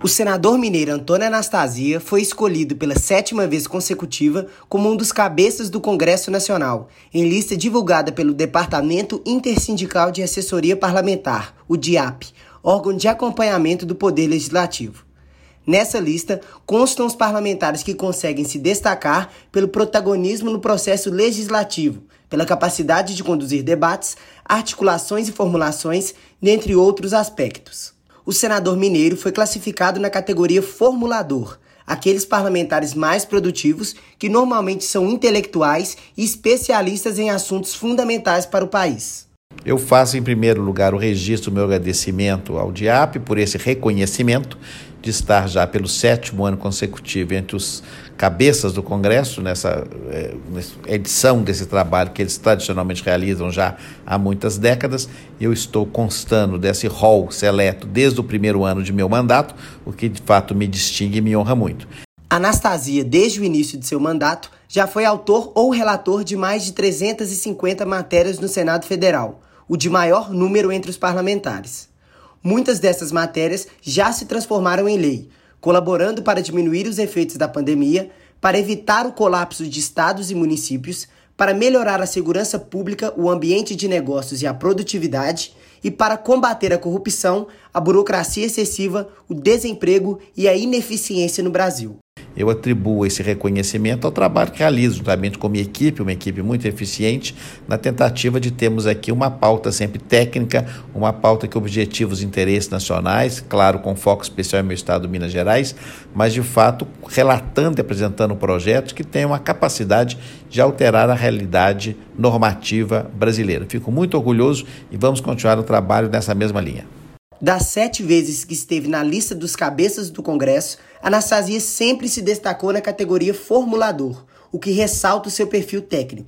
O senador mineiro Antônio Anastasia foi escolhido pela sétima vez consecutiva como um dos cabeças do Congresso Nacional, em lista divulgada pelo Departamento Intersindical de Assessoria Parlamentar, o DIAP, órgão de acompanhamento do Poder Legislativo. Nessa lista constam os parlamentares que conseguem se destacar pelo protagonismo no processo legislativo, pela capacidade de conduzir debates, articulações e formulações, dentre outros aspectos o senador mineiro foi classificado na categoria formulador, aqueles parlamentares mais produtivos que normalmente são intelectuais e especialistas em assuntos fundamentais para o país. Eu faço, em primeiro lugar, o registro do meu agradecimento ao DIAP por esse reconhecimento de estar já pelo sétimo ano consecutivo entre os cabeças do Congresso, nessa é, edição desse trabalho que eles tradicionalmente realizam já há muitas décadas. Eu estou constando desse rol seleto desde o primeiro ano de meu mandato, o que de fato me distingue e me honra muito. Anastasia, desde o início de seu mandato, já foi autor ou relator de mais de 350 matérias no Senado Federal, o de maior número entre os parlamentares. Muitas dessas matérias já se transformaram em lei, colaborando para diminuir os efeitos da pandemia, para evitar o colapso de estados e municípios, para melhorar a segurança pública, o ambiente de negócios e a produtividade, e para combater a corrupção, a burocracia excessiva, o desemprego e a ineficiência no Brasil eu atribuo esse reconhecimento ao trabalho que realizo juntamente com minha equipe, uma equipe muito eficiente, na tentativa de termos aqui uma pauta sempre técnica, uma pauta que objetiva os interesses nacionais, claro, com foco especial no meu estado, Minas Gerais, mas de fato relatando e apresentando projetos que tenham a capacidade de alterar a realidade normativa brasileira. Fico muito orgulhoso e vamos continuar o trabalho nessa mesma linha. Das sete vezes que esteve na lista dos cabeças do Congresso, Anastasia sempre se destacou na categoria formulador, o que ressalta o seu perfil técnico.